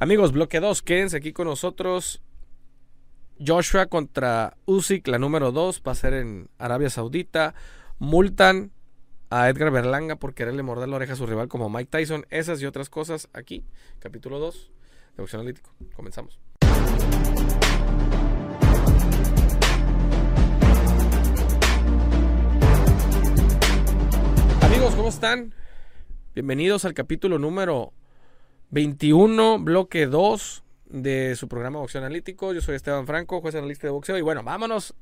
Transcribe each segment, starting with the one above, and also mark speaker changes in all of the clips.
Speaker 1: Amigos, bloque 2, quédense aquí con nosotros. Joshua contra Usyk, la número 2, va a ser en Arabia Saudita. Multan a Edgar Berlanga por quererle morder la oreja a su rival como Mike Tyson. Esas y otras cosas aquí, capítulo 2 de Boxeo Analítico. Comenzamos. Amigos, ¿cómo están? Bienvenidos al capítulo número 21, bloque 2 de su programa Boxeo Analítico. Yo soy Esteban Franco, juez analista de boxeo. Y bueno, vámonos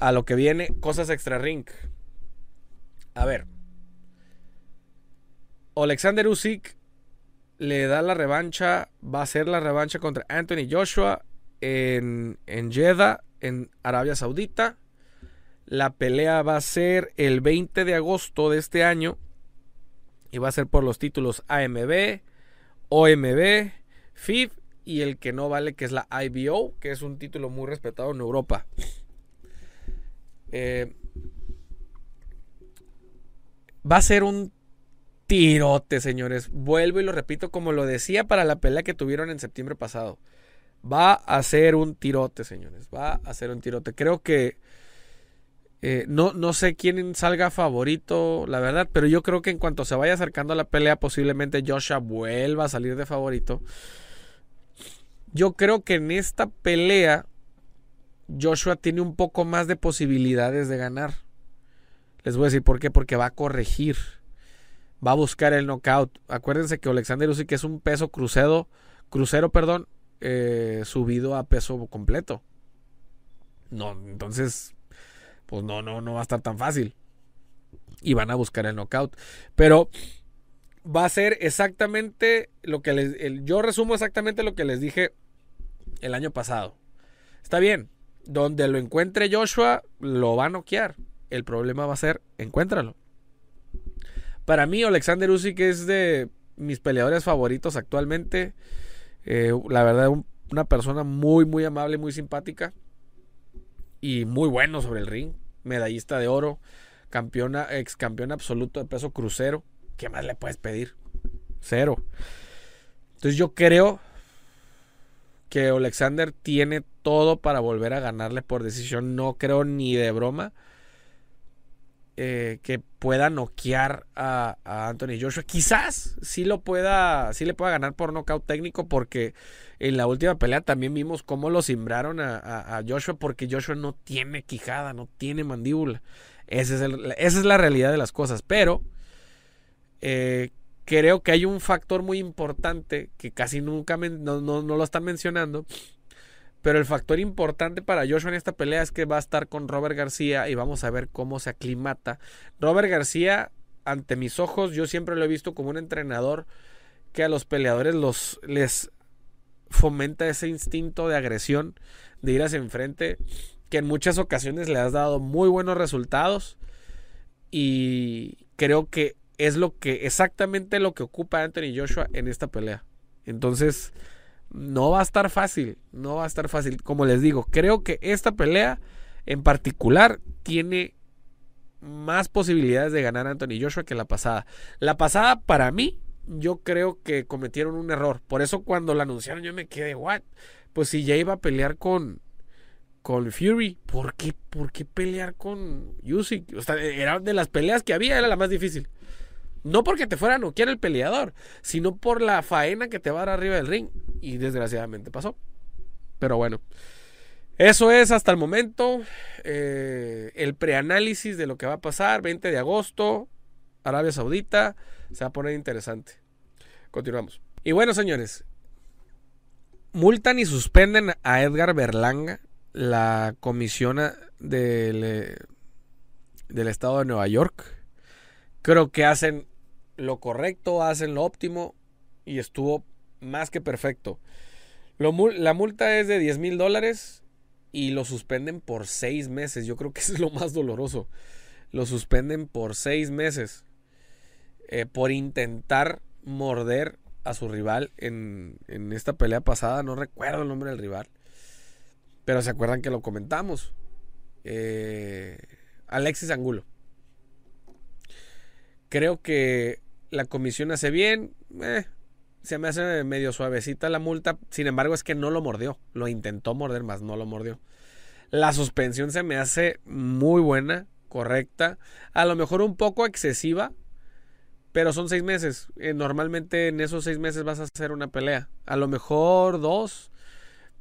Speaker 1: a lo que viene, cosas extra ring. A ver. Alexander Usyk le da la revancha, va a ser la revancha contra Anthony Joshua en, en Jeddah, en Arabia Saudita. La pelea va a ser el 20 de agosto de este año y va a ser por los títulos AMB, OMB, FIB y el que no vale, que es la IBO, que es un título muy respetado en Europa. Eh, va a ser un tirote, señores. Vuelvo y lo repito como lo decía para la pelea que tuvieron en septiembre pasado. Va a ser un tirote, señores. Va a ser un tirote. Creo que eh, no, no sé quién salga favorito, la verdad, pero yo creo que en cuanto se vaya acercando a la pelea, posiblemente Joshua vuelva a salir de favorito. Yo creo que en esta pelea Joshua tiene un poco más de posibilidades de ganar. Les voy a decir por qué, porque va a corregir. Va a buscar el knockout. Acuérdense que Alexander Usyk es un peso crucero, crucero, perdón, eh, subido a peso completo. No, entonces pues no, no, no va a estar tan fácil. Y van a buscar el knockout. Pero va a ser exactamente lo que les. yo resumo exactamente lo que les dije el año pasado. Está bien. Donde lo encuentre Joshua, lo va a noquear. El problema va a ser, encuéntralo. Para mí, Alexander Usyk es de mis peleadores favoritos actualmente. Eh, la verdad, una persona muy, muy amable, muy simpática y muy bueno sobre el ring. Medallista de oro, campeona, ex campeón absoluto de peso crucero. ¿Qué más le puedes pedir? Cero. Entonces yo creo que Alexander tiene todo para volver a ganarle por decisión. No creo ni de broma eh, que pueda noquear a, Anthony Joshua. Quizás sí lo pueda, sí le pueda ganar por nocaut técnico porque en la última pelea también vimos cómo lo simbraron a, Joshua porque Joshua no tiene quijada, no tiene mandíbula. es esa es la realidad de las cosas. Pero eh, creo que hay un factor muy importante que casi nunca no, lo están mencionando. Pero el factor importante para Joshua en esta pelea es que va a estar con Robert García y vamos a ver cómo se aclimata. Robert García, ante mis ojos, yo siempre lo he visto como un entrenador que a los peleadores los, les fomenta ese instinto de agresión, de ir hacia enfrente, que en muchas ocasiones le has dado muy buenos resultados y creo que es lo que exactamente lo que ocupa Anthony Joshua en esta pelea. Entonces, no va a estar fácil, no va a estar fácil. Como les digo, creo que esta pelea en particular tiene más posibilidades de ganar Anthony Joshua que la pasada. La pasada para mí yo creo que cometieron un error. Por eso cuando la anunciaron yo me quedé, what? Pues si ya iba a pelear con, con Fury, ¿por qué, ¿por qué pelear con Usyk? O sea, era de las peleas que había, era la más difícil. No porque te fuera a noquear el peleador, sino por la faena que te va a dar arriba del ring. Y desgraciadamente pasó. Pero bueno. Eso es hasta el momento eh, el preanálisis de lo que va a pasar. 20 de agosto, Arabia Saudita. Se va a poner interesante. Continuamos. Y bueno, señores. Multan y suspenden a Edgar Berlanga, la comisión del, eh, del estado de Nueva York. Creo que hacen lo correcto, hacen lo óptimo y estuvo más que perfecto. la multa es de 10 mil dólares y lo suspenden por seis meses. Yo creo que es lo más doloroso. Lo suspenden por seis meses. Eh, por intentar morder a su rival en, esta pelea pasada. No recuerdo el nombre del rival. Pero se acuerdan que lo comentamos. Eh, Alexis Angulo. Creo que la comisión hace bien. Eh, se me hace medio suavecita la multa. Sin embargo, es que no lo mordió. Lo intentó morder más, no lo mordió. La suspensión se me hace muy buena, correcta. A lo mejor un poco excesiva, pero son seis meses. Eh, normalmente en esos seis meses vas a hacer una pelea. A lo mejor dos,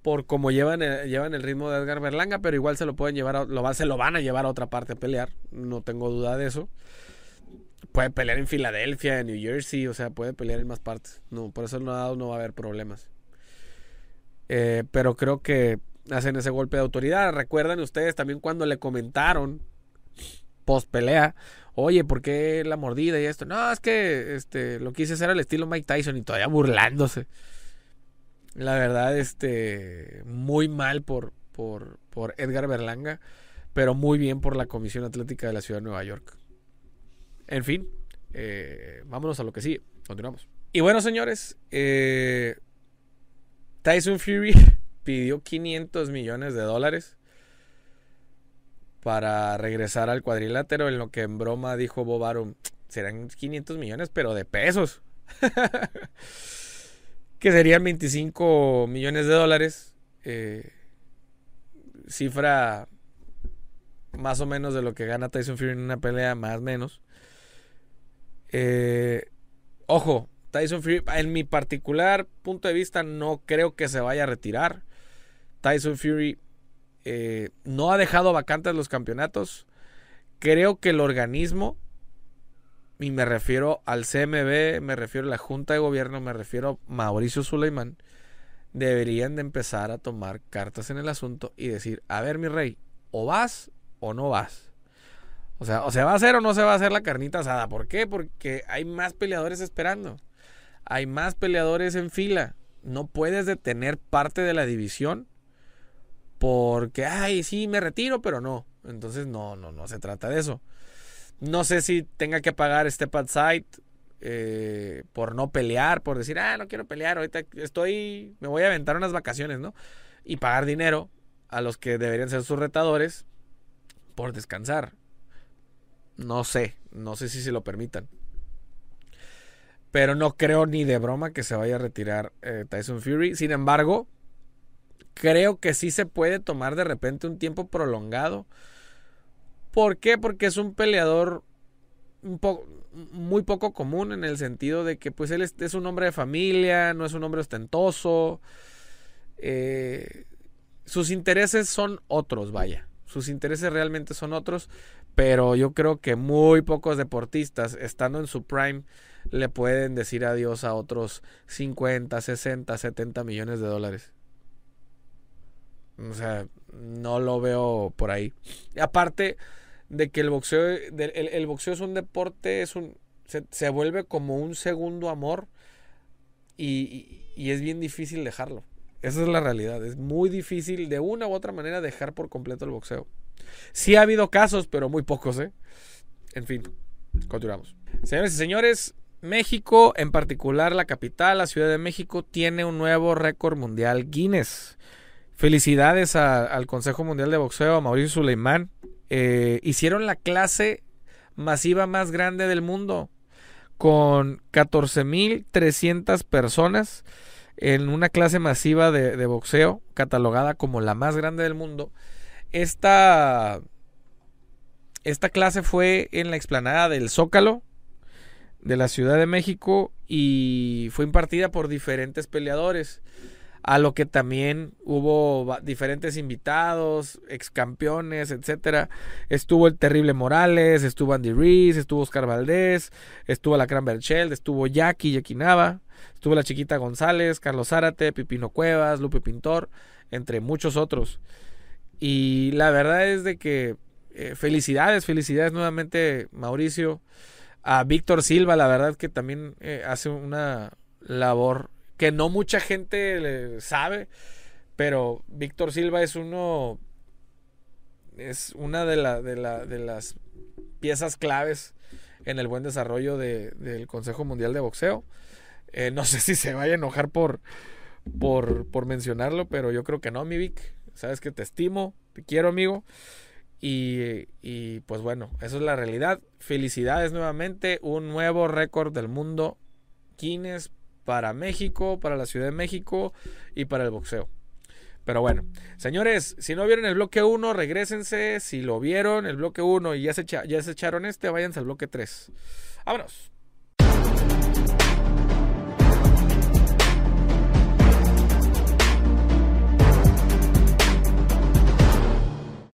Speaker 1: por como llevan, el, llevan el ritmo de Edgar Berlanga, pero igual se lo pueden llevar, lo, se lo van a llevar a otra parte a pelear. No tengo duda de eso. Puede pelear en Filadelfia, en New Jersey, o sea, puede pelear en más partes. No, por eso no, no va a haber problemas. Eh, pero creo que hacen ese golpe de autoridad. Recuerdan ustedes también cuando le comentaron post pelea, oye, ¿por qué la mordida y esto? No, es que este, lo quise hacer al estilo Mike Tyson y todavía burlándose. La verdad, este, muy mal por, por, por Edgar Berlanga, pero muy bien por la Comisión Atlética de la Ciudad de Nueva York. En fin, eh, vámonos a lo que sigue. Continuamos. Y bueno, señores, eh, Tyson Fury pidió 500 millones de dólares para regresar al cuadrilátero, en lo que en broma dijo Bob Arum, serán 500 millones, pero de pesos. que serían 25 millones de dólares. Eh, cifra más o menos de lo que gana Tyson Fury en una pelea, más o menos. Eh, ojo, Tyson Fury, en mi particular punto de vista, no creo que se vaya a retirar. Tyson Fury eh, no ha dejado vacantes los campeonatos. Creo que el organismo, y me refiero al CMB, me refiero a la Junta de Gobierno, me refiero a Mauricio Suleiman, deberían de empezar a tomar cartas en el asunto y decir, a ver mi rey, o vas o no vas. O sea, o se va a hacer o no se va a hacer la carnita asada. ¿Por qué? Porque hay más peleadores esperando. Hay más peleadores en fila. No puedes detener parte de la división porque, ay, sí, me retiro, pero no. Entonces, no, no, no se trata de eso. No sé si tenga que pagar Step Outside eh, por no pelear, por decir, ah, no quiero pelear, ahorita estoy, me voy a aventar unas vacaciones, ¿no? Y pagar dinero a los que deberían ser sus retadores por descansar. No sé, no sé si se lo permitan. Pero no creo ni de broma que se vaya a retirar eh, Tyson Fury. Sin embargo, creo que sí se puede tomar de repente un tiempo prolongado. ¿Por qué? Porque es un peleador muy poco común en el sentido de que pues él es, un hombre de familia, no es un hombre ostentoso. Eh, sus intereses son otros, vaya. Sus intereses realmente son otros, pero yo creo que muy pocos deportistas, estando en su prime, le pueden decir adiós a otros 50, 60, 70 millones de dólares. O sea, no lo veo por ahí. aparte de que el boxeo, el, boxeo es un deporte, es un, se, vuelve como un segundo amor y, es bien difícil dejarlo. Esa es la realidad. Es muy difícil de una u otra manera dejar por completo el boxeo. Sí ha habido casos, pero muy pocos, ¿eh? En fin, continuamos. Señores y señores, México, en particular la capital, la Ciudad de México, tiene un nuevo récord mundial Guinness. Felicidades al Consejo Mundial de Boxeo, a Mauricio Suleimán. Eh, hicieron la clase masiva más grande del mundo, con 14.300 personas en una clase masiva de, boxeo, catalogada como la más grande del mundo. Esta, esta clase fue en la explanada del Zócalo de la Ciudad de México y fue impartida por diferentes peleadores a lo que también hubo diferentes invitados, ex campeones, etcétera. Estuvo el terrible Morales, estuvo Andy Reese, estuvo Oscar Valdés, estuvo la Berchel, estuvo Jackie Yaquinaba, estuvo la chiquita González, Carlos Zárate, Pipino Cuevas, Lupe Pintor, entre muchos otros. Y la verdad es de que eh, felicidades, felicidades nuevamente Mauricio, a Víctor Silva, la verdad que también eh, hace una labor que no mucha gente sabe, pero Víctor Silva es uno, es una de, de, las piezas claves en el buen desarrollo del Consejo Mundial de Boxeo. Eh, no sé si se vaya a enojar por, por, por, mencionarlo, pero yo creo que no, mi Vic. Sabes que te estimo, te quiero, amigo. Y, y pues bueno, eso es la realidad. Felicidades nuevamente, un nuevo récord del mundo Guinness para México, para la Ciudad de México y para el boxeo. Pero bueno, señores, si no vieron el bloque 1, regresense. Si lo vieron, el bloque 1 y ya se, ya se echaron este, váyanse al bloque 3. Vámonos.